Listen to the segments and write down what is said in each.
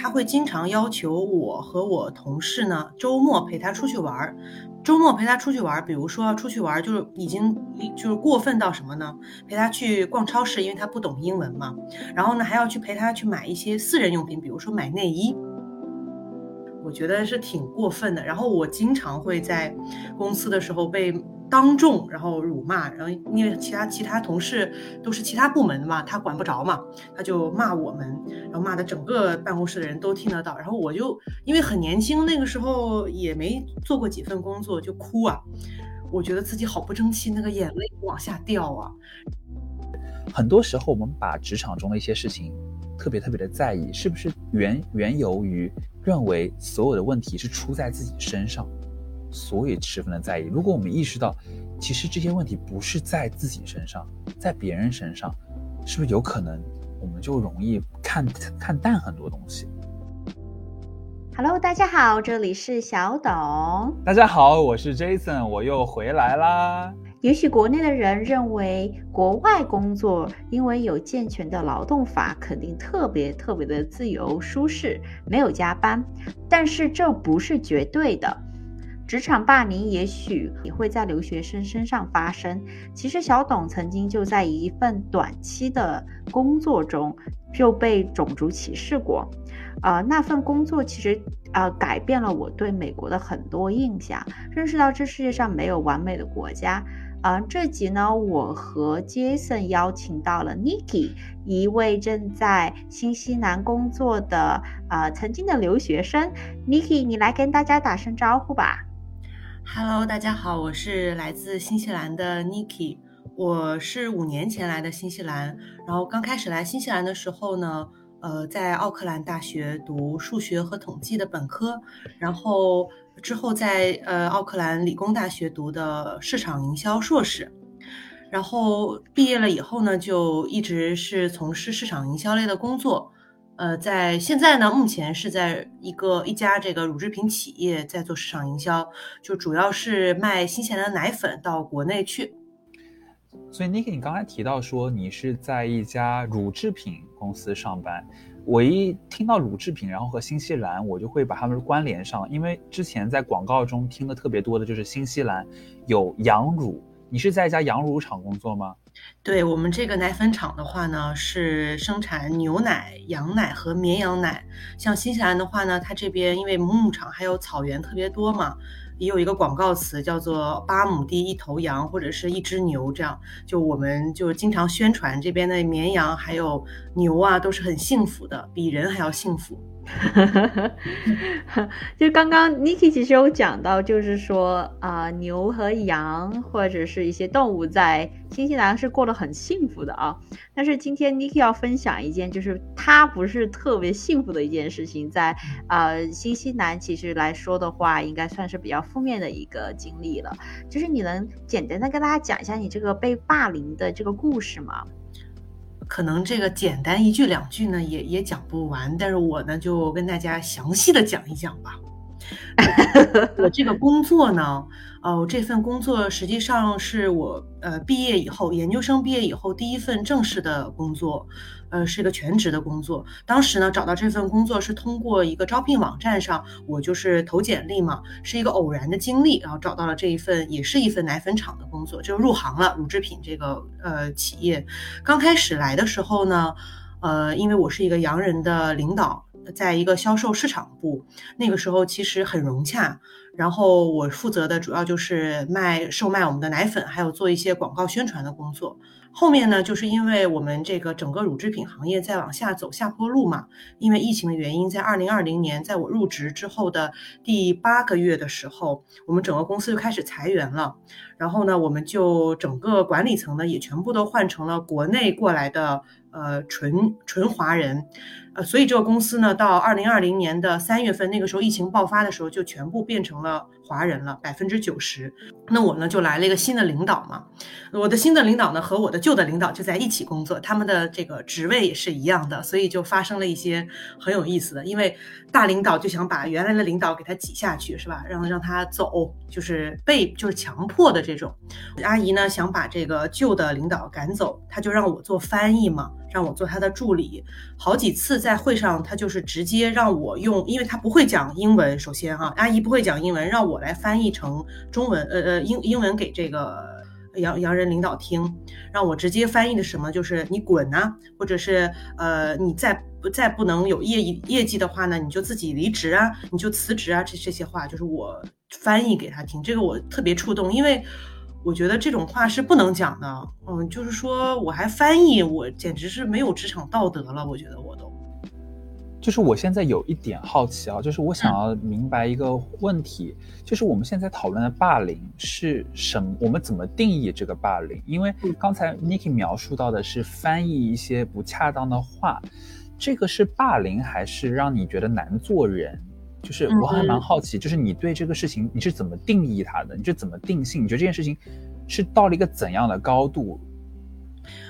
他会经常要求我和我同事呢，周末陪他出去玩儿。周末陪他出去玩儿，比如说出去玩儿，就是已经就是过分到什么呢？陪他去逛超市，因为他不懂英文嘛。然后呢，还要去陪他去买一些私人用品，比如说买内衣。我觉得是挺过分的。然后我经常会在公司的时候被。当众然后辱骂，然后因为其他其他同事都是其他部门的嘛，他管不着嘛，他就骂我们，然后骂的整个办公室的人都听得到。然后我就因为很年轻，那个时候也没做过几份工作，就哭啊，我觉得自己好不争气，那个眼泪往下掉啊。很多时候我们把职场中的一些事情特别特别的在意，是不是原缘由于认为所有的问题是出在自己身上？所以十分的在意。如果我们意识到，其实这些问题不是在自己身上，在别人身上，是不是有可能我们就容易看看淡很多东西？Hello，大家好，这里是小董。大家好，我是 Jason，我又回来啦。也许国内的人认为国外工作，因为有健全的劳动法，肯定特别特别的自由舒适，没有加班。但是这不是绝对的。职场霸凌也许也会在留学生身上发生。其实小董曾经就在一份短期的工作中就被种族歧视过，呃，那份工作其实呃改变了我对美国的很多印象，认识到这世界上没有完美的国家。呃，这集呢，我和 Jason 邀请到了 Niki，一位正在新西兰工作的呃曾经的留学生。Niki，你来跟大家打声招呼吧。Hello，大家好，我是来自新西兰的 Niki。我是五年前来的新西兰，然后刚开始来新西兰的时候呢，呃，在奥克兰大学读数学和统计的本科，然后之后在呃奥克兰理工大学读的市场营销硕士，然后毕业了以后呢，就一直是从事市场营销类的工作。呃，在现在呢，目前是在一个一家这个乳制品企业在做市场营销，就主要是卖新西兰的奶粉到国内去。所以，Niki，你刚才提到说你是在一家乳制品公司上班，我一听到乳制品，然后和新西兰，我就会把它们关联上，因为之前在广告中听的特别多的就是新西兰有羊乳，你是在一家羊乳厂工作吗？对我们这个奶粉厂的话呢，是生产牛奶、羊奶和绵羊奶。像新西兰的话呢，它这边因为牧场还有草原特别多嘛，也有一个广告词叫做“八亩地一头羊”或者是一只牛，这样就我们就经常宣传这边的绵羊还有牛啊都是很幸福的，比人还要幸福。就刚刚 Niki 其实有讲到，就是说啊，牛和羊或者是一些动物在新西兰是过得很幸福的啊。但是今天 Niki 要分享一件，就是他不是特别幸福的一件事情，在呃新西兰其实来说的话，应该算是比较负面的一个经历了。就是你能简单的跟大家讲一下你这个被霸凌的这个故事吗？可能这个简单一句两句呢，也也讲不完。但是我呢，就跟大家详细的讲一讲吧。我这个工作呢，呃，这份工作实际上是我呃毕业以后，研究生毕业以后第一份正式的工作。呃，是一个全职的工作。当时呢，找到这份工作是通过一个招聘网站上，我就是投简历嘛，是一个偶然的经历，然后找到了这一份，也是一份奶粉厂的工作，就入行了乳制品这个呃企业。刚开始来的时候呢，呃，因为我是一个洋人的领导，在一个销售市场部，那个时候其实很融洽。然后我负责的主要就是卖售卖我们的奶粉，还有做一些广告宣传的工作。后面呢，就是因为我们这个整个乳制品行业在往下走下坡路嘛，因为疫情的原因，在二零二零年，在我入职之后的第八个月的时候，我们整个公司就开始裁员了。然后呢，我们就整个管理层呢也全部都换成了国内过来的呃纯纯华人。呃，所以这个公司呢，到二零二零年的三月份，那个时候疫情爆发的时候，就全部变成了华人了，百分之九十。那我呢，就来了一个新的领导嘛。我的新的领导呢，和我的旧的领导就在一起工作，他们的这个职位也是一样的，所以就发生了一些很有意思的。因为大领导就想把原来的领导给他挤下去，是吧？让让他走，就是被就是强迫的这种。阿姨呢，想把这个旧的领导赶走，他就让我做翻译嘛。让我做他的助理。好几次在会上，他就是直接让我用，因为他不会讲英文，首先哈，阿姨不会讲英文，让我来翻译成中文，呃呃英英文给这个洋洋人领导听，让我直接翻译的什么，就是你滚呐，或者是呃你再不再不能有业业绩的话呢，你就自己离职啊，你就辞职啊，这这些话就是我翻译给他听，这个我特别触动，因为。我觉得这种话是不能讲的，嗯，就是说我还翻译，我简直是没有职场道德了。我觉得我都，就是我现在有一点好奇啊，就是我想要明白一个问题，就是我们现在讨论的霸凌是什么？我们怎么定义这个霸凌？因为刚才 Niki 描述到的是翻译一些不恰当的话，这个是霸凌还是让你觉得难做人？就是我还蛮好奇，就是你对这个事情你是怎么定义它的？你是怎么定性？你觉得这件事情是到了一个怎样的高度？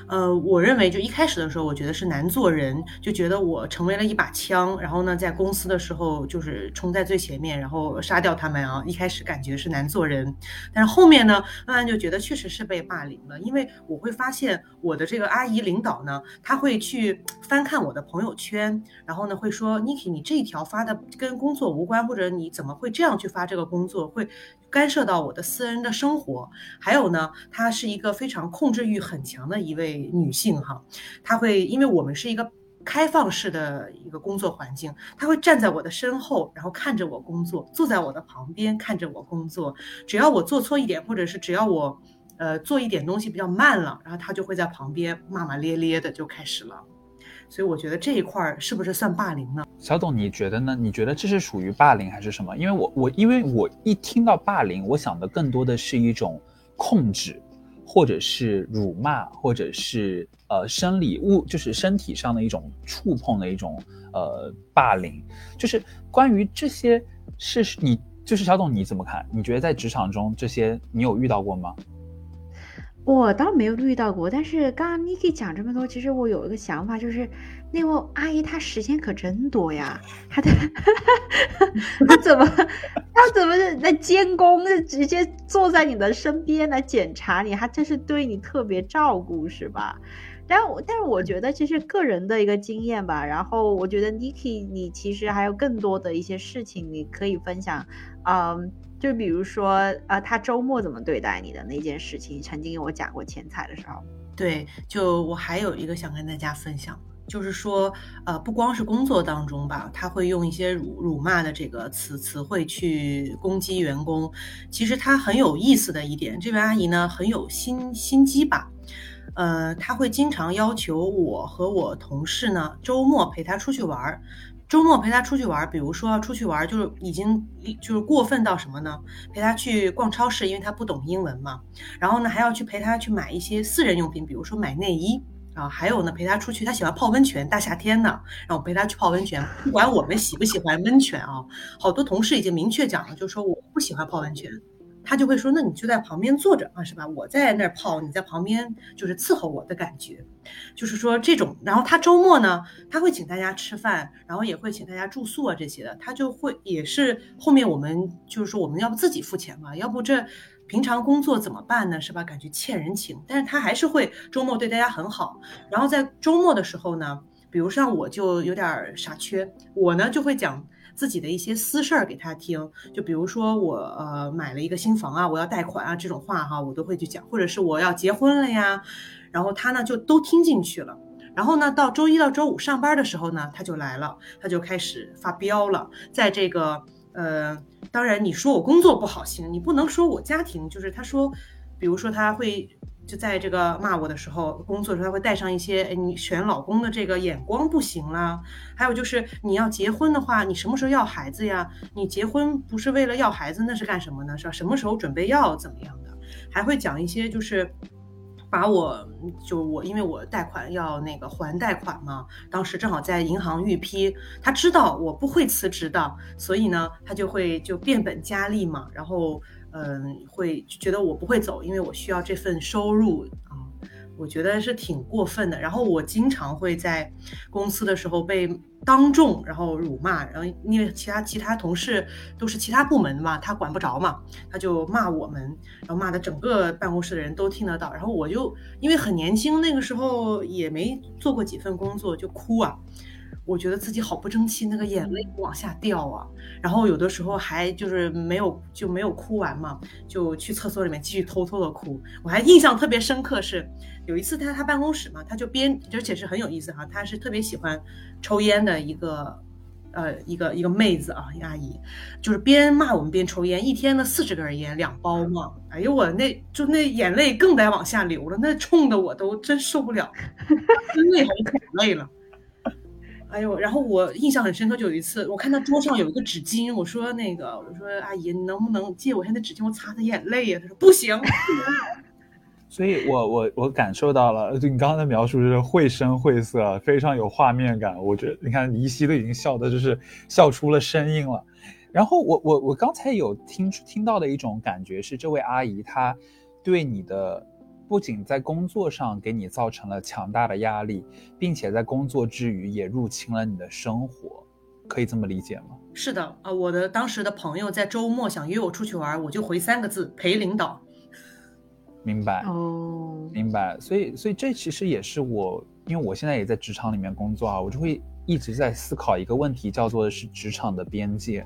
呃，我认为就一开始的时候，我觉得是难做人，就觉得我成为了一把枪，然后呢，在公司的时候就是冲在最前面，然后杀掉他们啊。一开始感觉是难做人，但是后面呢，慢慢就觉得确实是被霸凌了，因为我会发现我的这个阿姨领导呢，他会去翻看我的朋友圈，然后呢会说，Niki，你这一条发的跟工作无关，或者你怎么会这样去发这个工作，会。干涉到我的私人的生活，还有呢，她是一个非常控制欲很强的一位女性哈，她会因为我们是一个开放式的一个工作环境，她会站在我的身后，然后看着我工作，坐在我的旁边看着我工作，只要我做错一点，或者是只要我呃做一点东西比较慢了，然后她就会在旁边骂骂咧咧的就开始了。所以我觉得这一块儿是不是算霸凌呢？小董，你觉得呢？你觉得这是属于霸凌还是什么？因为我我因为我一听到霸凌，我想的更多的是一种控制，或者是辱骂，或者是呃生理物，就是身体上的一种触碰的一种呃霸凌。就是关于这些，是你就是小董你怎么看？你觉得在职场中这些你有遇到过吗？我倒没有遇到过，但是刚刚 Niki 讲这么多，其实我有一个想法，就是那位阿姨她时间可真多呀，她的她怎么她怎么在监工，直接坐在你的身边来检查你，她这是对你特别照顾是吧？但但是我觉得其实个人的一个经验吧，然后我觉得 Niki 你其实还有更多的一些事情你可以分享，嗯。就比如说，呃，他周末怎么对待你的那件事情，曾经跟我讲过前彩的时候。对，就我还有一个想跟大家分享，就是说，呃，不光是工作当中吧，他会用一些辱辱骂的这个词词汇去攻击员工。其实他很有意思的一点，这位阿姨呢很有心心机吧，呃，他会经常要求我和我同事呢周末陪他出去玩儿。周末陪他出去玩，比如说出去玩，就是已经就是过分到什么呢？陪他去逛超市，因为他不懂英文嘛。然后呢，还要去陪他去买一些私人用品，比如说买内衣啊。还有呢，陪他出去，他喜欢泡温泉，大夏天的，让我陪他去泡温泉。不管我们喜不喜欢温泉啊，好多同事已经明确讲了，就说我不喜欢泡温泉。他就会说，那你就在旁边坐着啊，是吧？我在那儿泡，你在旁边就是伺候我的感觉，就是说这种。然后他周末呢，他会请大家吃饭，然后也会请大家住宿啊这些的。他就会也是后面我们就是说我们要不自己付钱嘛，要不这平常工作怎么办呢？是吧？感觉欠人情，但是他还是会周末对大家很好。然后在周末的时候呢，比如像我就有点傻缺，我呢就会讲。自己的一些私事儿给他听，就比如说我呃买了一个新房啊，我要贷款啊这种话哈，我都会去讲，或者是我要结婚了呀，然后他呢就都听进去了。然后呢，到周一到周五上班的时候呢，他就来了，他就开始发飙了。在这个呃，当然你说我工作不好行，你不能说我家庭就是他说，比如说他会。就在这个骂我的时候，工作的时候他会带上一些，哎，你选老公的这个眼光不行啦。还有就是你要结婚的话，你什么时候要孩子呀？你结婚不是为了要孩子，那是干什么呢？是吧？什么时候准备要怎么样的？还会讲一些，就是把我，就我，因为我贷款要那个还贷款嘛，当时正好在银行预批，他知道我不会辞职的，所以呢，他就会就变本加厉嘛，然后。嗯，会觉得我不会走，因为我需要这份收入啊。我觉得是挺过分的。然后我经常会在公司的时候被当众然后辱骂，然后因为其他其他同事都是其他部门嘛，他管不着嘛，他就骂我们，然后骂的整个办公室的人都听得到。然后我就因为很年轻，那个时候也没做过几份工作，就哭啊。我觉得自己好不争气，那个眼泪往下掉啊，然后有的时候还就是没有就没有哭完嘛，就去厕所里面继续偷偷的哭。我还印象特别深刻是，有一次他他办公室嘛，他就边而且是很有意思哈，他是特别喜欢抽烟的一个呃一个一个妹子啊，阿姨，就是边骂我们边抽烟，一天呢四十根烟两包嘛，哎呦我那就那眼泪更得往下流了，那冲的我都真受不了，真泪还是眼泪了。哎呦，然后我印象很深刻，就有一次，我看他桌上有一个纸巾，我说那个，我说阿姨，你能不能借我一下那纸巾，我擦擦眼泪呀？他说不行。所以我我我感受到了，就你刚刚的描述是绘声绘色，非常有画面感。我觉得你看黎希都已经笑的，就是笑出了声音了。然后我我我刚才有听听到的一种感觉是，这位阿姨她对你的。不仅在工作上给你造成了强大的压力，并且在工作之余也入侵了你的生活，可以这么理解吗？是的啊，我的当时的朋友在周末想约我出去玩，我就回三个字：陪领导。明白哦，明白。所以，所以这其实也是我，因为我现在也在职场里面工作啊，我就会一直在思考一个问题，叫做的是职场的边界。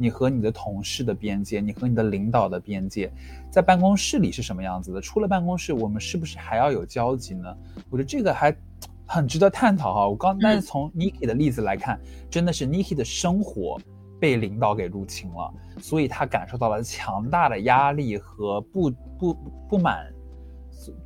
你和你的同事的边界，你和你的领导的边界，在办公室里是什么样子的？出了办公室，我们是不是还要有交集呢？我觉得这个还很值得探讨哈。我刚，但是从 Niki 的例子来看，真的是 Niki 的生活被领导给入侵了，所以他感受到了强大的压力和不不不满，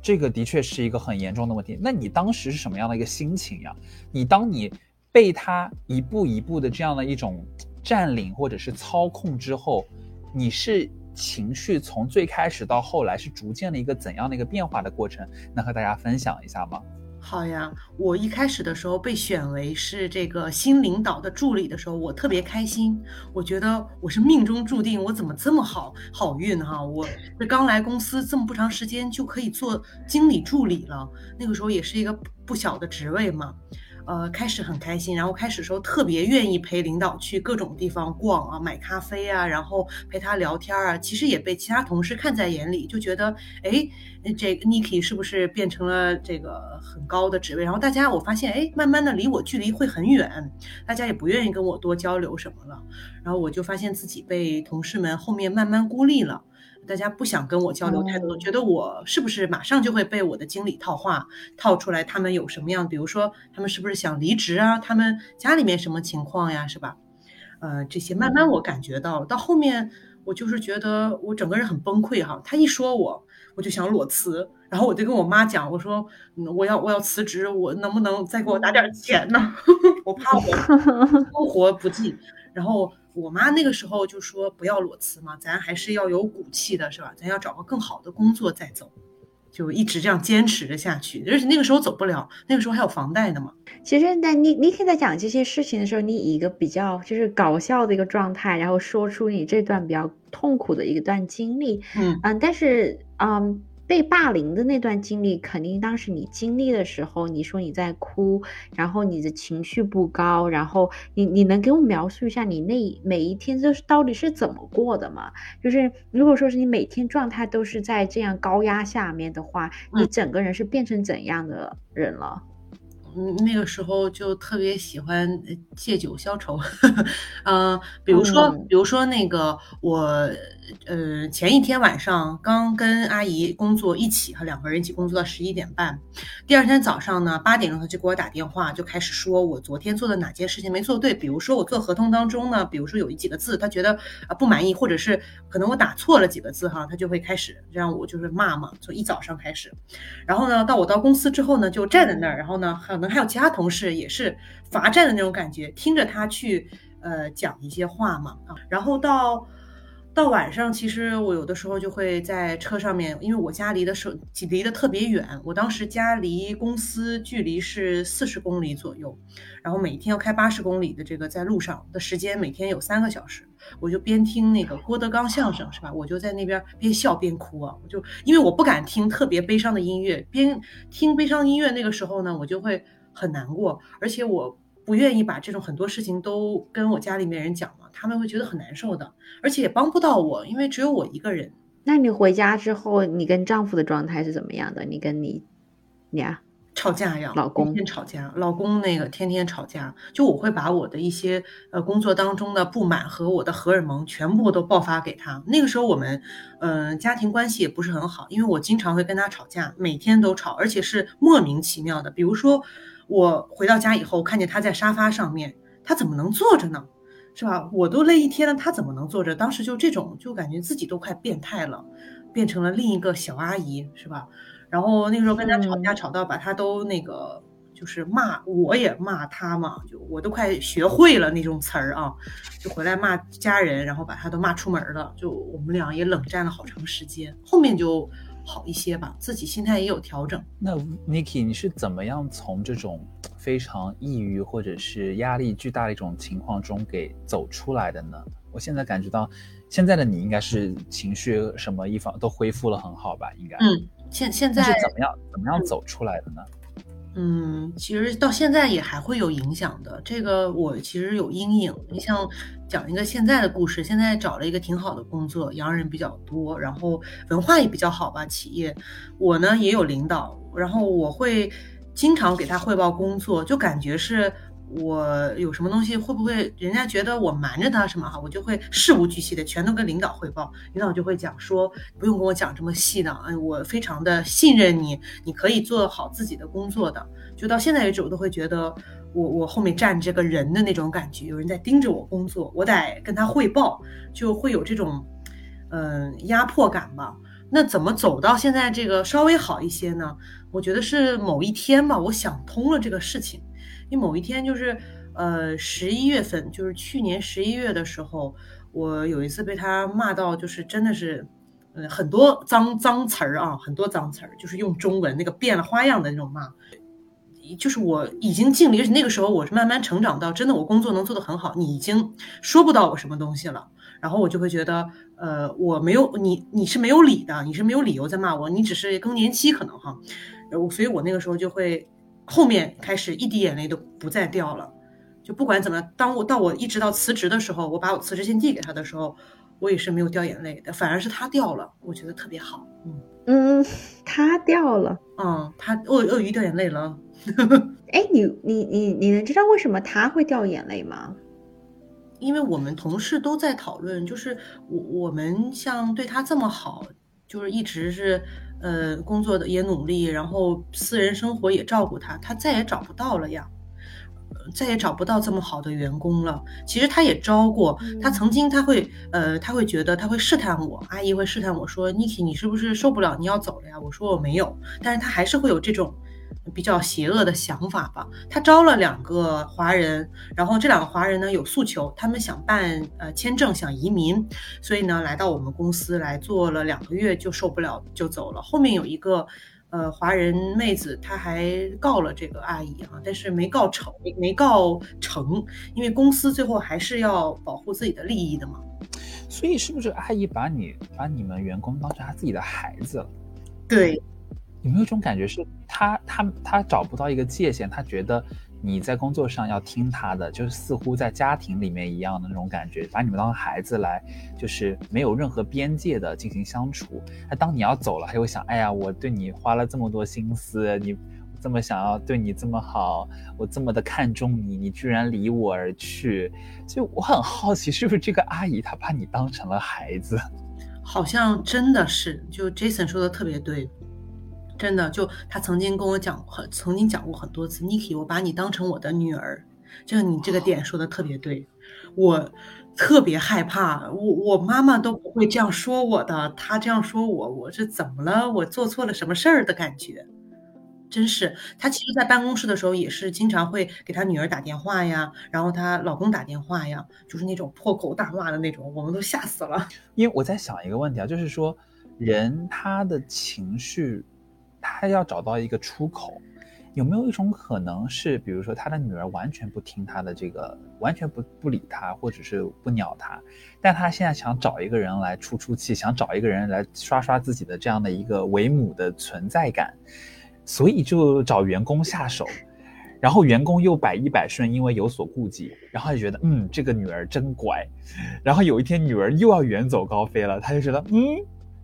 这个的确是一个很严重的问题。那你当时是什么样的一个心情呀？你当你被他一步一步的这样的一种。占领或者是操控之后，你是情绪从最开始到后来是逐渐的一个怎样的一个变化的过程？能和大家分享一下吗？好呀，我一开始的时候被选为是这个新领导的助理的时候，我特别开心，我觉得我是命中注定，我怎么这么好好运哈？我这刚来公司这么不长时间就可以做经理助理了，那个时候也是一个不小的职位嘛。呃，开始很开心，然后开始的时候特别愿意陪领导去各种地方逛啊，买咖啡啊，然后陪他聊天啊。其实也被其他同事看在眼里，就觉得，哎，这个 Niki 是不是变成了这个很高的职位？然后大家我发现，哎，慢慢的离我距离会很远，大家也不愿意跟我多交流什么了。然后我就发现自己被同事们后面慢慢孤立了。大家不想跟我交流太多，觉得我是不是马上就会被我的经理套话套出来？他们有什么样？比如说，他们是不是想离职啊？他们家里面什么情况呀？是吧？呃，这些慢慢我感觉到，到后面我就是觉得我整个人很崩溃哈。他一说我，我就想裸辞，然后我就跟我妈讲，我说我要我要辞职，我能不能再给我打点钱呢？我怕我生活不济，然后。我妈那个时候就说不要裸辞嘛，咱还是要有骨气的，是吧？咱要找个更好的工作再走，就一直这样坚持着下去。而且那个时候走不了，那个时候还有房贷呢嘛。其实，那你你可以在讲这些事情的时候，你以一个比较就是搞笑的一个状态，然后说出你这段比较痛苦的一段经历。嗯嗯，但是嗯。被霸凌的那段经历，肯定当时你经历的时候，你说你在哭，然后你的情绪不高，然后你你能给我描述一下你那每一天就是到底是怎么过的吗？就是如果说是你每天状态都是在这样高压下面的话，你整个人是变成怎样的人了？嗯，那个时候就特别喜欢借酒消愁，嗯，比如说，比如说那个我，呃，前一天晚上刚跟阿姨工作一起，和两个人一起工作到十一点半，第二天早上呢八点钟他就给我打电话，就开始说我昨天做的哪件事情没做对，比如说我做合同当中呢，比如说有几个字他觉得啊不满意，或者是可能我打错了几个字哈，他就会开始让我就是骂嘛，从一早上开始，然后呢到我到公司之后呢就站在那儿，然后呢可能。还有其他同事也是罚站的那种感觉，听着他去呃讲一些话嘛啊，然后到到晚上，其实我有的时候就会在车上面，因为我家离的手离得特别远，我当时家离公司距离是四十公里左右，然后每天要开八十公里的这个在路上的时间，每天有三个小时，我就边听那个郭德纲相声，是吧？我就在那边边笑边哭啊，我就因为我不敢听特别悲伤的音乐，边听悲伤音乐那个时候呢，我就会很难过，而且我不愿意把这种很多事情都跟我家里面人讲嘛。他们会觉得很难受的，而且也帮不到我，因为只有我一个人。那你回家之后，你跟丈夫的状态是怎么样的？你跟你，你啊，吵架呀，老公天天吵架，老公那个天天吵架，就我会把我的一些呃工作当中的不满和我的荷尔蒙全部都爆发给他。那个时候我们嗯家庭关系也不是很好，因为我经常会跟他吵架，每天都吵，而且是莫名其妙的。比如说我回到家以后，看见他在沙发上面，他怎么能坐着呢？是吧？我都累一天了，他怎么能坐着？当时就这种，就感觉自己都快变态了，变成了另一个小阿姨，是吧？然后那个时候跟他吵架，吵到把他都那个，就是骂，我也骂他嘛，就我都快学会了那种词儿啊，就回来骂家人，然后把他都骂出门了，就我们俩也冷战了好长时间，后面就好一些吧，自己心态也有调整。那 Niki，你是怎么样从这种？非常抑郁或者是压力巨大的一种情况中给走出来的呢？我现在感觉到，现在的你应该是情绪什么一方都恢复了很好吧？应该，嗯，现现在是怎么样怎么样走出来的呢？嗯，其实到现在也还会有影响的。这个我其实有阴影。你像讲一个现在的故事，现在找了一个挺好的工作，洋人比较多，然后文化也比较好吧，企业。我呢也有领导，然后我会。经常给他汇报工作，就感觉是我有什么东西，会不会人家觉得我瞒着他什么哈？我就会事无巨细的全都跟领导汇报，领导就会讲说不用跟我讲这么细的，哎，我非常的信任你，你可以做好自己的工作的。就到现在为止，我都会觉得我我后面站着个人的那种感觉，有人在盯着我工作，我得跟他汇报，就会有这种嗯压迫感吧。那怎么走到现在这个稍微好一些呢？我觉得是某一天吧，我想通了这个事情。因为某一天就是，呃，十一月份，就是去年十一月的时候，我有一次被他骂到，就是真的是，呃，很多脏脏词儿啊，很多脏词儿，就是用中文那个变了花样的那种骂。就是我已经尽力，那个时候我是慢慢成长到，真的我工作能做得很好，你已经说不到我什么东西了。然后我就会觉得，呃，我没有你，你是没有理的，你是没有理由在骂我，你只是更年期可能哈。我所以，我那个时候就会后面开始一滴眼泪都不再掉了。就不管怎么，当我到我一直到辞职的时候，我把我辞职信递给他的时候，我也是没有掉眼泪的，反而是他掉了，我觉得特别好。嗯嗯，他掉了，嗯，他鳄鳄鱼掉眼泪了。哎，你你你你能知道为什么他会掉眼泪吗？因为我们同事都在讨论，就是我我们像对他这么好，就是一直是呃工作的也努力，然后私人生活也照顾他，他再也找不到了呀，再也找不到这么好的员工了。其实他也招过，他曾经他会呃他会觉得他会试探我，阿姨会试探我说，Niki 你是不是受不了你要走了呀？我说我没有，但是他还是会有这种。比较邪恶的想法吧。他招了两个华人，然后这两个华人呢有诉求，他们想办呃签证，想移民，所以呢来到我们公司来做了两个月就受不了就走了。后面有一个呃华人妹子，她还告了这个阿姨啊，但是没告成，没没告成，因为公司最后还是要保护自己的利益的嘛。所以是不是阿姨把你把你们员工当成她自己的孩子？对。有没有一种感觉，是他他他找不到一个界限，他觉得你在工作上要听他的，就是似乎在家庭里面一样的那种感觉，把你们当孩子来，就是没有任何边界的进行相处。那当你要走了，他会想，哎呀，我对你花了这么多心思，你这么想要对你这么好，我这么的看重你，你居然离我而去，所以我很好奇，是不是这个阿姨她把你当成了孩子？好像真的是，就 Jason 说的特别对。真的，就他曾经跟我讲，很曾经讲过很多次，Niki，我把你当成我的女儿，就你这个点说的特别对，我特别害怕，我我妈妈都不会这样说我的，她这样说我，我是怎么了？我做错了什么事儿的感觉？真是，她其实，在办公室的时候也是经常会给她女儿打电话呀，然后她老公打电话呀，就是那种破口大骂的那种，我们都吓死了。因为我在想一个问题啊，就是说，人他的情绪，他要找到一个出口。有没有一种可能是，比如说他的女儿完全不听他的这个，完全不不理他，或者是不鸟他，但他现在想找一个人来出出气，想找一个人来刷刷自己的这样的一个为母的存在感，所以就找员工下手，然后员工又百依百顺，因为有所顾忌，然后就觉得嗯这个女儿真乖，然后有一天女儿又要远走高飞了，他就觉得嗯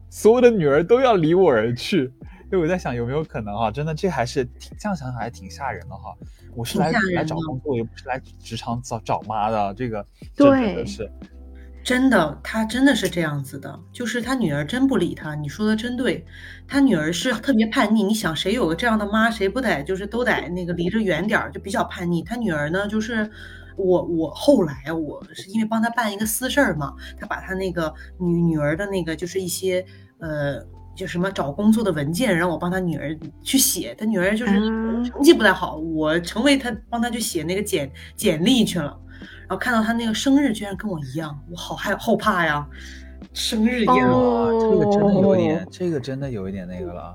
所有的女儿都要离我而去。所以我在想有没有可能哈，真的这还是挺这样想想还挺吓人的哈。我是来来找工作，又不是来职场找找妈的，这个真的是真的，他真的是这样子的，就是他女儿真不理他。你说的真对，他女儿是特别叛逆。你想谁有个这样的妈，谁不得就是都得那个离着远点儿，就比较叛逆。他女儿呢，就是我我后来我是因为帮他办一个私事儿嘛，他把他那个女女儿的那个就是一些呃。就什么找工作的文件，让我帮他女儿去写。他女儿就是成绩不太好，我成为他帮他去写那个简简历去了。然后看到他那个生日居然跟我一样，我好害后怕呀！生日一样，这个真的有点，这个真的有一点那个了。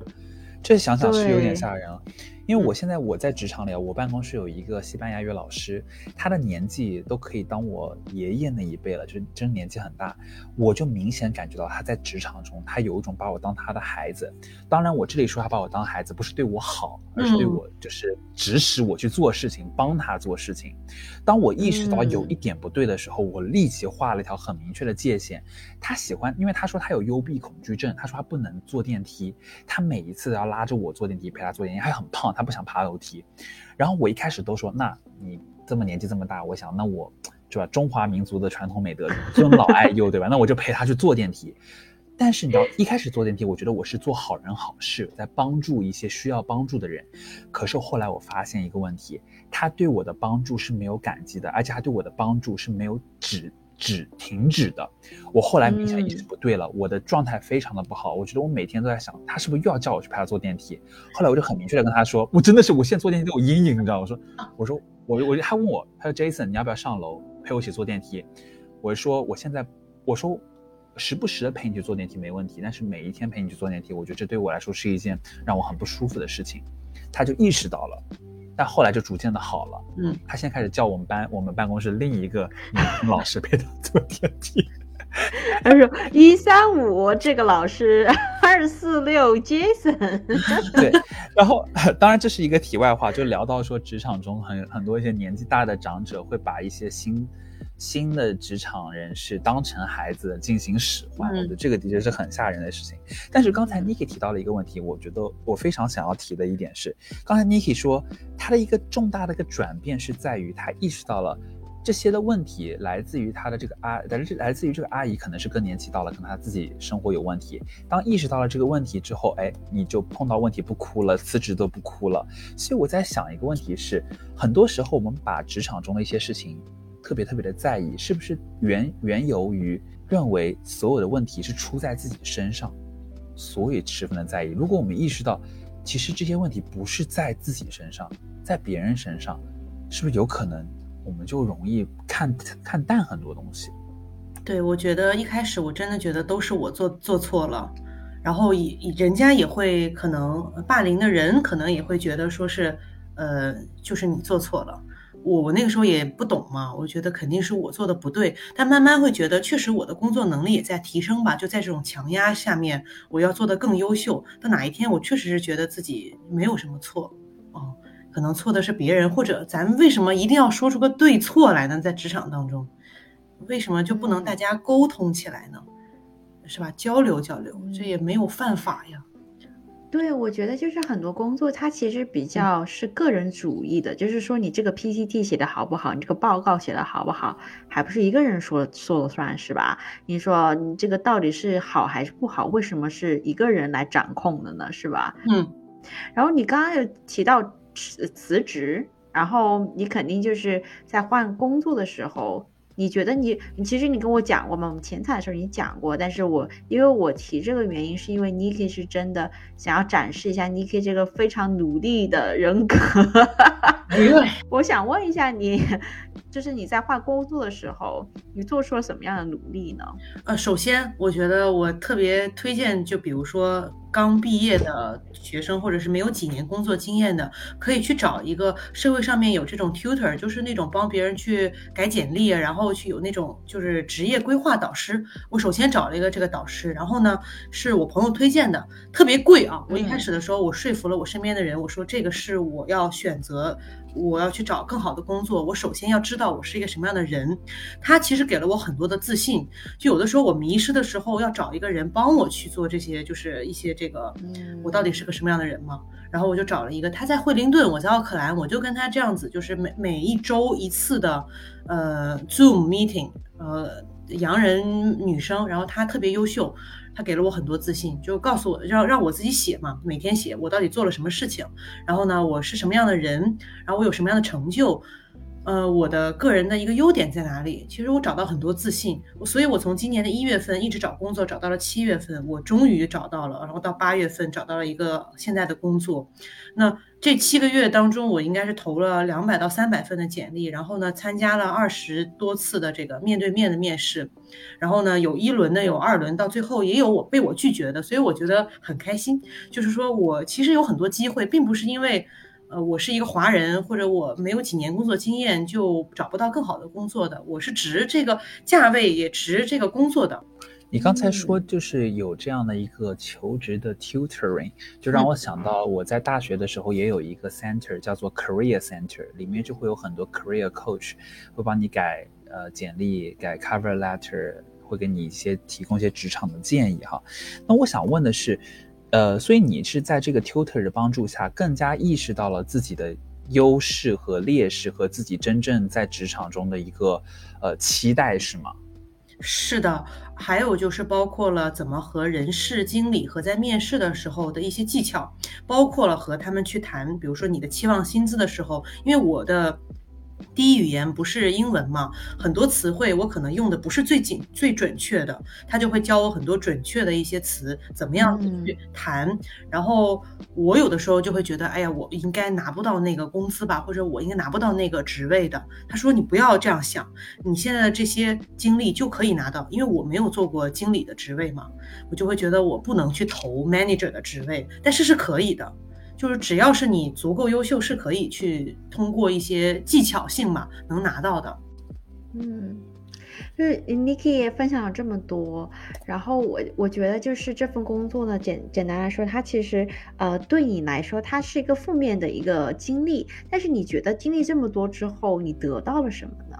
这想想是有点吓人了。因为我现在我在职场里，我办公室有一个西班牙语老师，他的年纪都可以当我爷爷那一辈了，就是真年纪很大。我就明显感觉到他在职场中，他有一种把我当他的孩子。当然，我这里说他把我当孩子，不是对我好，而是对我就是指使我去做事情，帮他做事情。当我意识到有一点不对的时候，我立即画了一条很明确的界限。他喜欢，因为他说他有幽闭恐惧症，他说他不能坐电梯，他每一次都要拉着我坐电梯，陪他坐电梯，还很胖。他不想爬楼梯，然后我一开始都说，那你这么年纪这么大，我想那我，是吧？中华民族的传统美德，尊老爱幼，对吧？那我就陪他去坐电梯。但是你知道，一开始坐电梯，我觉得我是做好人好事，在帮助一些需要帮助的人。可是后来我发现一个问题，他对我的帮助是没有感激的，而且他对我的帮助是没有止。止停止的，我后来明显意识不对了，我的状态非常的不好，我觉得我每天都在想，他是不是又要叫我去陪他坐电梯？后来我就很明确的跟他说，我真的是，我现在坐电梯都有阴影，你知道？我说，我说，我我他问我，他说 Jason，你要不要上楼陪我一起坐电梯？我说，我现在，我说，时不时的陪你去坐电梯没问题，但是每一天陪你去坐电梯，我觉得这对我来说是一件让我很不舒服的事情。他就意识到了。但后来就逐渐的好了，嗯，他现在开始叫我们班我们办公室另一个女老师陪他坐电梯。他说一三五这个老师，二四六 Jason。对，然后当然这是一个题外话，就聊到说职场中很很多一些年纪大的长者会把一些新。新的职场人士当成孩子进行使唤，我觉得这个的确是很吓人的事情。但是刚才 Niki 提到了一个问题，我觉得我非常想要提的一点是，刚才 Niki 说他的一个重大的一个转变是在于他意识到了这些的问题来自于他的这个阿，来自来自于这个阿姨可能是更年期到了，可能他自己生活有问题。当意识到了这个问题之后，哎，你就碰到问题不哭了，辞职都不哭了。所以我在想一个问题是，很多时候我们把职场中的一些事情。特别特别的在意，是不是原原由于认为所有的问题是出在自己身上，所以十分的在意。如果我们意识到，其实这些问题不是在自己身上，在别人身上，是不是有可能我们就容易看看淡很多东西？对，我觉得一开始我真的觉得都是我做做错了，然后以人家也会可能霸凌的人可能也会觉得说是，呃，就是你做错了。我我那个时候也不懂嘛，我觉得肯定是我做的不对，但慢慢会觉得确实我的工作能力也在提升吧，就在这种强压下面，我要做的更优秀。到哪一天我确实是觉得自己没有什么错，哦，可能错的是别人，或者咱为什么一定要说出个对错来呢？在职场当中，为什么就不能大家沟通起来呢？是吧？交流交流，这也没有犯法呀。对，我觉得就是很多工作，它其实比较是个人主义的，就是说你这个 PPT 写的好不好，你这个报告写的好不好，还不是一个人说说了算是吧？你说你这个到底是好还是不好？为什么是一个人来掌控的呢？是吧？嗯。然后你刚刚有提到辞辞职，然后你肯定就是在换工作的时候，你觉得你，你其实你跟我讲过吗？我们前台的时候你讲过，但是我因为我提这个原因，是因为 Niki 是真的想要展示一下 Niki 这个非常努力的人格。我想问一下你，就是你在换工作的时候，你做出了什么样的努力呢？呃，首先我觉得我特别推荐，就比如说。刚毕业的学生，或者是没有几年工作经验的，可以去找一个社会上面有这种 tutor，就是那种帮别人去改简历，然后去有那种就是职业规划导师。我首先找了一个这个导师，然后呢是我朋友推荐的，特别贵啊。我一开始的时候，我说服了我身边的人，我说这个是我要选择。我要去找更好的工作，我首先要知道我是一个什么样的人。他其实给了我很多的自信。就有的时候我迷失的时候，要找一个人帮我去做这些，就是一些这个，我到底是个什么样的人嘛？然后我就找了一个，他在惠灵顿，我在奥克兰，我就跟他这样子，就是每每一周一次的，呃，Zoom meeting，呃，洋人女生，然后她特别优秀。他给了我很多自信，就告诉我让让我自己写嘛，每天写我到底做了什么事情，然后呢，我是什么样的人，然后我有什么样的成就。呃，我的个人的一个优点在哪里？其实我找到很多自信，所以我从今年的一月份一直找工作，找到了七月份，我终于找到了，然后到八月份找到了一个现在的工作。那这七个月当中，我应该是投了两百到三百份的简历，然后呢，参加了二十多次的这个面对面的面试，然后呢，有一轮的，有二轮，到最后也有我被我拒绝的，所以我觉得很开心。就是说我其实有很多机会，并不是因为。呃，我是一个华人，或者我没有几年工作经验就找不到更好的工作的。我是值这个价位，也值这个工作的。你刚才说就是有这样的一个求职的 tutoring，就让我想到我在大学的时候也有一个 center 叫做 career center，里面就会有很多 career coach 会帮你改呃简历、改 cover letter，会给你一些提供一些职场的建议哈。那我想问的是。呃，所以你是在这个 tutor 的帮助下，更加意识到了自己的优势和劣势，和自己真正在职场中的一个呃期待，是吗？是的，还有就是包括了怎么和人事经理和在面试的时候的一些技巧，包括了和他们去谈，比如说你的期望薪资的时候，因为我的。第一语言不是英文嘛？很多词汇我可能用的不是最紧、最准确的，他就会教我很多准确的一些词，怎么样去谈。然后我有的时候就会觉得，哎呀，我应该拿不到那个工资吧，或者我应该拿不到那个职位的。他说你不要这样想，你现在的这些经历就可以拿到，因为我没有做过经理的职位嘛，我就会觉得我不能去投 manager 的职位，但是是可以的。就是只要是你足够优秀，是可以去通过一些技巧性嘛，能拿到的。嗯，就是 Niki 也分享了这么多，然后我我觉得就是这份工作呢，简简单来说，它其实呃对你来说，它是一个负面的一个经历。但是你觉得经历这么多之后，你得到了什么呢？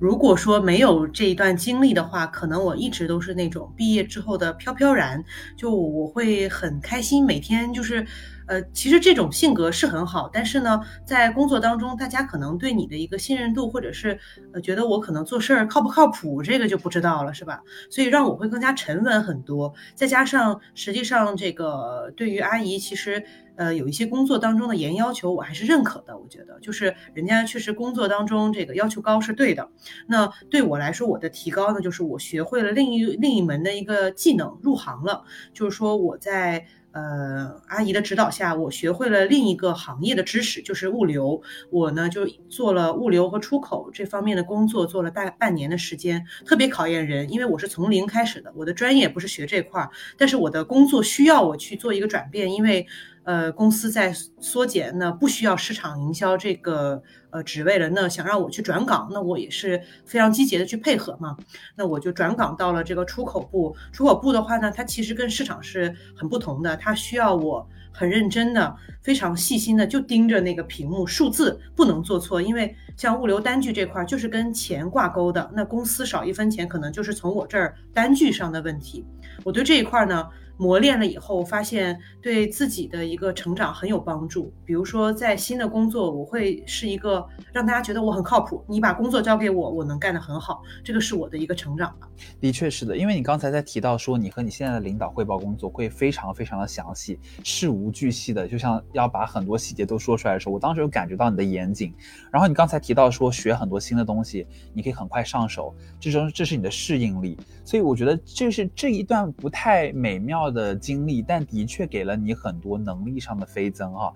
如果说没有这一段经历的话，可能我一直都是那种毕业之后的飘飘然，就我会很开心，每天就是。呃，其实这种性格是很好，但是呢，在工作当中，大家可能对你的一个信任度，或者是呃，觉得我可能做事儿靠不靠谱，这个就不知道了，是吧？所以让我会更加沉稳很多。再加上，实际上这个对于阿姨，其实呃，有一些工作当中的严要求，我还是认可的。我觉得，就是人家确实工作当中这个要求高是对的。那对我来说，我的提高呢，就是我学会了另一另一门的一个技能，入行了，就是说我在。呃，阿姨的指导下，我学会了另一个行业的知识，就是物流。我呢就做了物流和出口这方面的工作，做了大半年的时间，特别考验人，因为我是从零开始的，我的专业不是学这块儿，但是我的工作需要我去做一个转变，因为。呃，公司在缩减，那不需要市场营销这个呃职位了。那想让我去转岗，那我也是非常积极的去配合嘛。那我就转岗到了这个出口部。出口部的话呢，它其实跟市场是很不同的，它需要我很认真的、非常细心的就盯着那个屏幕数字，不能做错。因为像物流单据这块就是跟钱挂钩的，那公司少一分钱，可能就是从我这儿单据上的问题。我对这一块呢。磨练了以后，发现对自己的一个成长很有帮助。比如说，在新的工作，我会是一个让大家觉得我很靠谱，你把工作交给我，我能干得很好，这个是我的一个成长吧。的确是的，因为你刚才在提到说，你和你现在的领导汇报工作会非常非常的详细，事无巨细的，就像要把很多细节都说出来的时候，我当时有感觉到你的严谨。然后你刚才提到说，学很多新的东西，你可以很快上手，这种这是你的适应力。所以我觉得这是这一段不太美妙的经历，但的确给了你很多能力上的飞增哈。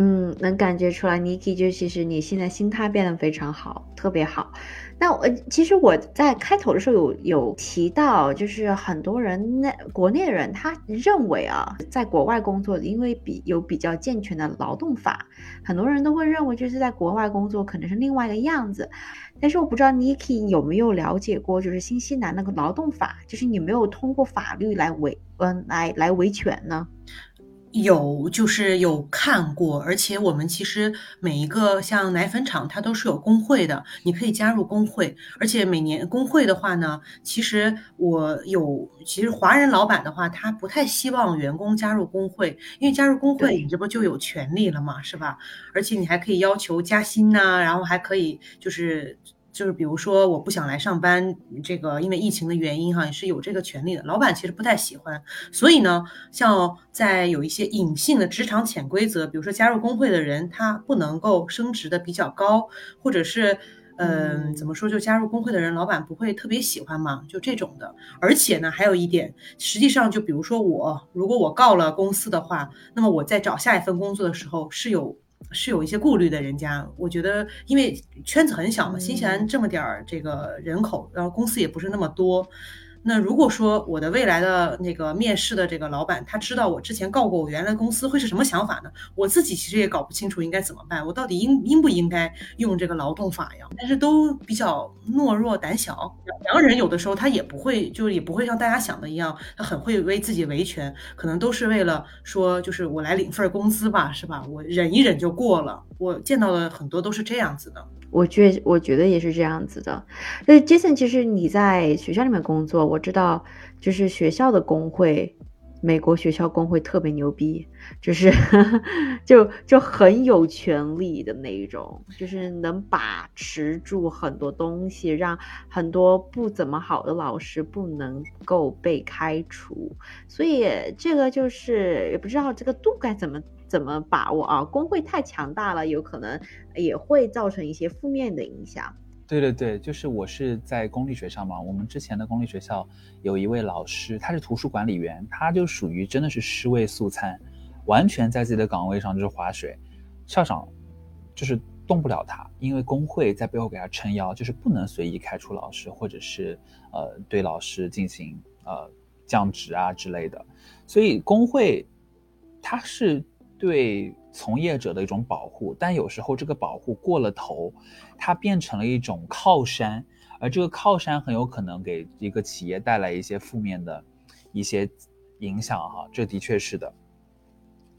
嗯，能感觉出来，Niki 就其实你现在心态变得非常好，特别好。那我其实我在开头的时候有有提到，就是很多人那国内人他认为啊，在国外工作，因为比有比较健全的劳动法，很多人都会认为就是在国外工作可能是另外一个样子。但是我不知道 Niki 有没有了解过，就是新西兰那个劳动法，就是你没有通过法律来维嗯来来维权呢？有，就是有看过，而且我们其实每一个像奶粉厂，它都是有工会的，你可以加入工会。而且每年工会的话呢，其实我有，其实华人老板的话，他不太希望员工加入工会，因为加入工会，你这不就有权利了嘛，是吧？而且你还可以要求加薪呐，然后还可以就是。就是比如说，我不想来上班，这个因为疫情的原因哈，也是有这个权利的。老板其实不太喜欢，所以呢，像在有一些隐性的职场潜规则，比如说加入工会的人他不能够升职的比较高，或者是，嗯，怎么说，就加入工会的人，老板不会特别喜欢嘛，就这种的。而且呢，还有一点，实际上就比如说我，如果我告了公司的话，那么我在找下一份工作的时候是有。是有一些顾虑的，人家我觉得，因为圈子很小嘛，新西兰这么点儿这个人口，然后公司也不是那么多。那如果说我的未来的那个面试的这个老板，他知道我之前告过我原来公司会是什么想法呢？我自己其实也搞不清楚应该怎么办，我到底应应不应该用这个劳动法呀？但是都比较懦弱胆小，洋人有的时候他也不会，就是也不会像大家想的一样，他很会为自己维权，可能都是为了说，就是我来领份工资吧，是吧？我忍一忍就过了。我见到的很多都是这样子的。我觉我觉得也是这样子的。那 Jason，其实你在学校里面工作，我知道就是学校的工会，美国学校工会特别牛逼，就是 就就很有权利的那一种，就是能把持住很多东西，让很多不怎么好的老师不能够被开除。所以这个就是也不知道这个度该怎么。怎么把握啊？工会太强大了，有可能也会造成一些负面的影响。对对对，就是我是在公立学校嘛，我们之前的公立学校有一位老师，他是图书管理员，他就属于真的是尸位素餐，完全在自己的岗位上就是划水，校长就是动不了他，因为工会在背后给他撑腰，就是不能随意开除老师，或者是呃对老师进行呃降职啊之类的，所以工会他是。对从业者的一种保护，但有时候这个保护过了头，它变成了一种靠山，而这个靠山很有可能给一个企业带来一些负面的一些影响哈，这的确是的。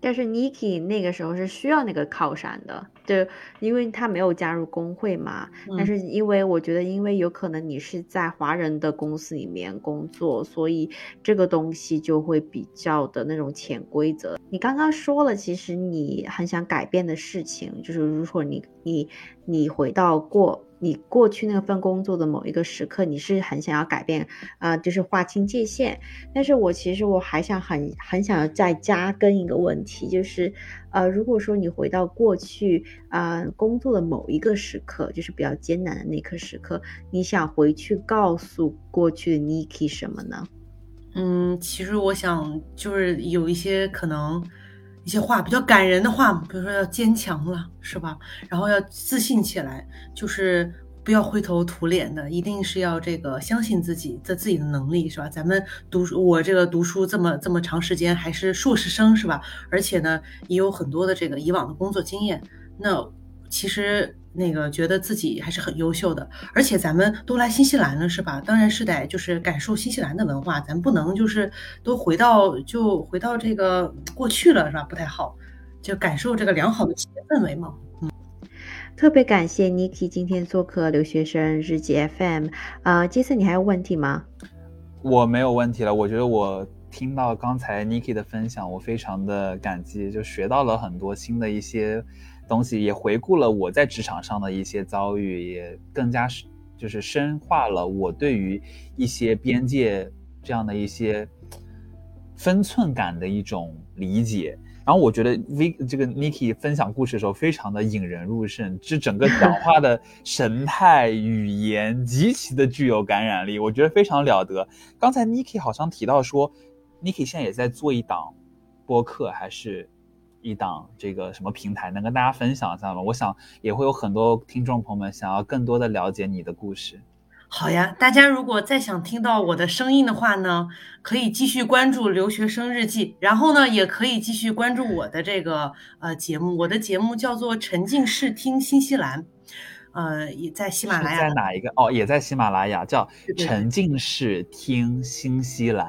但是 Niki 那个时候是需要那个靠山的，就，因为他没有加入工会嘛。但是因为我觉得，因为有可能你是在华人的公司里面工作，所以这个东西就会比较的那种潜规则。你刚刚说了，其实你很想改变的事情，就是如果你你你回到过。你过去那份工作的某一个时刻，你是很想要改变，啊，就是划清界限。但是我其实我还想很很想要再加跟一个问题，就是，呃，如果说你回到过去啊工作的某一个时刻，就是比较艰难的那刻时刻，你想回去告诉过去的 Niki 什么呢？嗯，其实我想就是有一些可能。一些话比较感人的话，比如说要坚强了，是吧？然后要自信起来，就是不要灰头土脸的，一定是要这个相信自己的自己的能力，是吧？咱们读我这个读书这么这么长时间，还是硕士生，是吧？而且呢，也有很多的这个以往的工作经验，那其实。那个觉得自己还是很优秀的，而且咱们都来新西兰了，是吧？当然是得就是感受新西兰的文化，咱不能就是都回到就回到这个过去了，是吧？不太好，就感受这个良好的企业氛围嘛。嗯，特别感谢 Niki 今天做客留学生日记 FM。啊，杰森，你还有问题吗？我没有问题了，我觉得我听到刚才 Niki 的分享，我非常的感激，就学到了很多新的一些东西，也回顾了我在职场上的一些遭遇，也更加是就是深化了我对于一些边界这样的一些分寸感的一种理解。然后我觉得 V 这个 Niki 分享故事的时候非常的引人入胜，这整个讲话的神态、语言极其的具有感染力，我觉得非常了得。刚才 Niki 好像提到说，Niki 现在也在做一档播客，还是一档这个什么平台，能跟大家分享一下吗？我想也会有很多听众朋友们想要更多的了解你的故事。好呀，大家如果再想听到我的声音的话呢，可以继续关注留学生日记，然后呢，也可以继续关注我的这个呃节目。我的节目叫做《沉浸式听新西兰》，呃，也在喜马拉雅。在哪一个？哦，也在喜马拉雅，叫《沉浸式听新西兰》。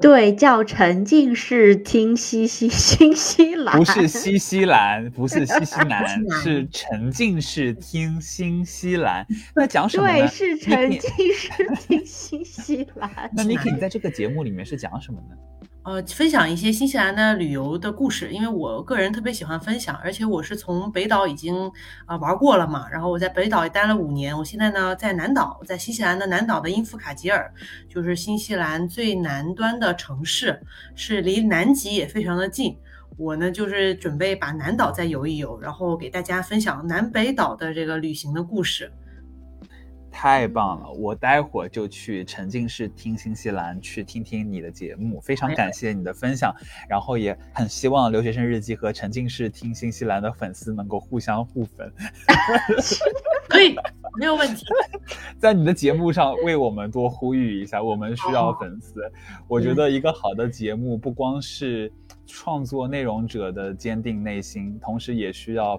对，叫沉浸式听西西 新西兰，不是新西兰，不是新西 兰，是沉浸式听新西兰。那讲什么呢？对，是沉浸式听新西兰。那你可以在这个节目里面是讲什么呢？呃，分享一些新西兰的旅游的故事，因为我个人特别喜欢分享，而且我是从北岛已经啊玩过了嘛，然后我在北岛也待了五年，我现在呢在南岛，在新西兰的南岛的因夫卡吉尔，就是新西兰最南端的城市，是离南极也非常的近。我呢就是准备把南岛再游一游，然后给大家分享南北岛的这个旅行的故事。太棒了！我待会儿就去沉浸式听新西兰，去听听你的节目。非常感谢你的分享，然后也很希望留学生日记和沉浸式听新西兰的粉丝能够互相互粉。可以，没有问题。在你的节目上为我们多呼吁一下，我们需要粉丝。我觉得一个好的节目不光是创作内容者的坚定内心，同时也需要。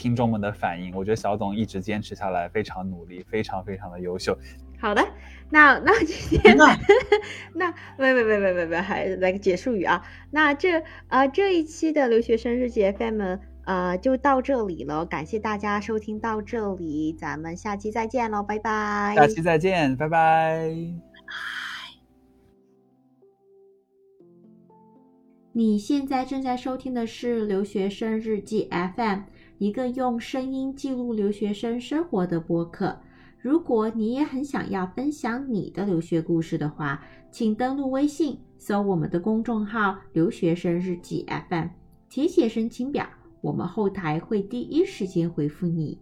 听众们的反应，我觉得小董一直坚持下来，非常努力，非常非常的优秀。好的，那那今天那 喂喂喂喂喂喂，还来个结束语啊？那这啊这一期的留学生日记 FM 呃就到这里了，感谢大家收听到这里，咱们下期再见喽，拜拜。下期再见，拜拜。你现在正在收听的是留学生日记 FM。一个用声音记录留学生生活的播客。如果你也很想要分享你的留学故事的话，请登录微信，搜我们的公众号“留学生日记 FM”，填写申请表，我们后台会第一时间回复你。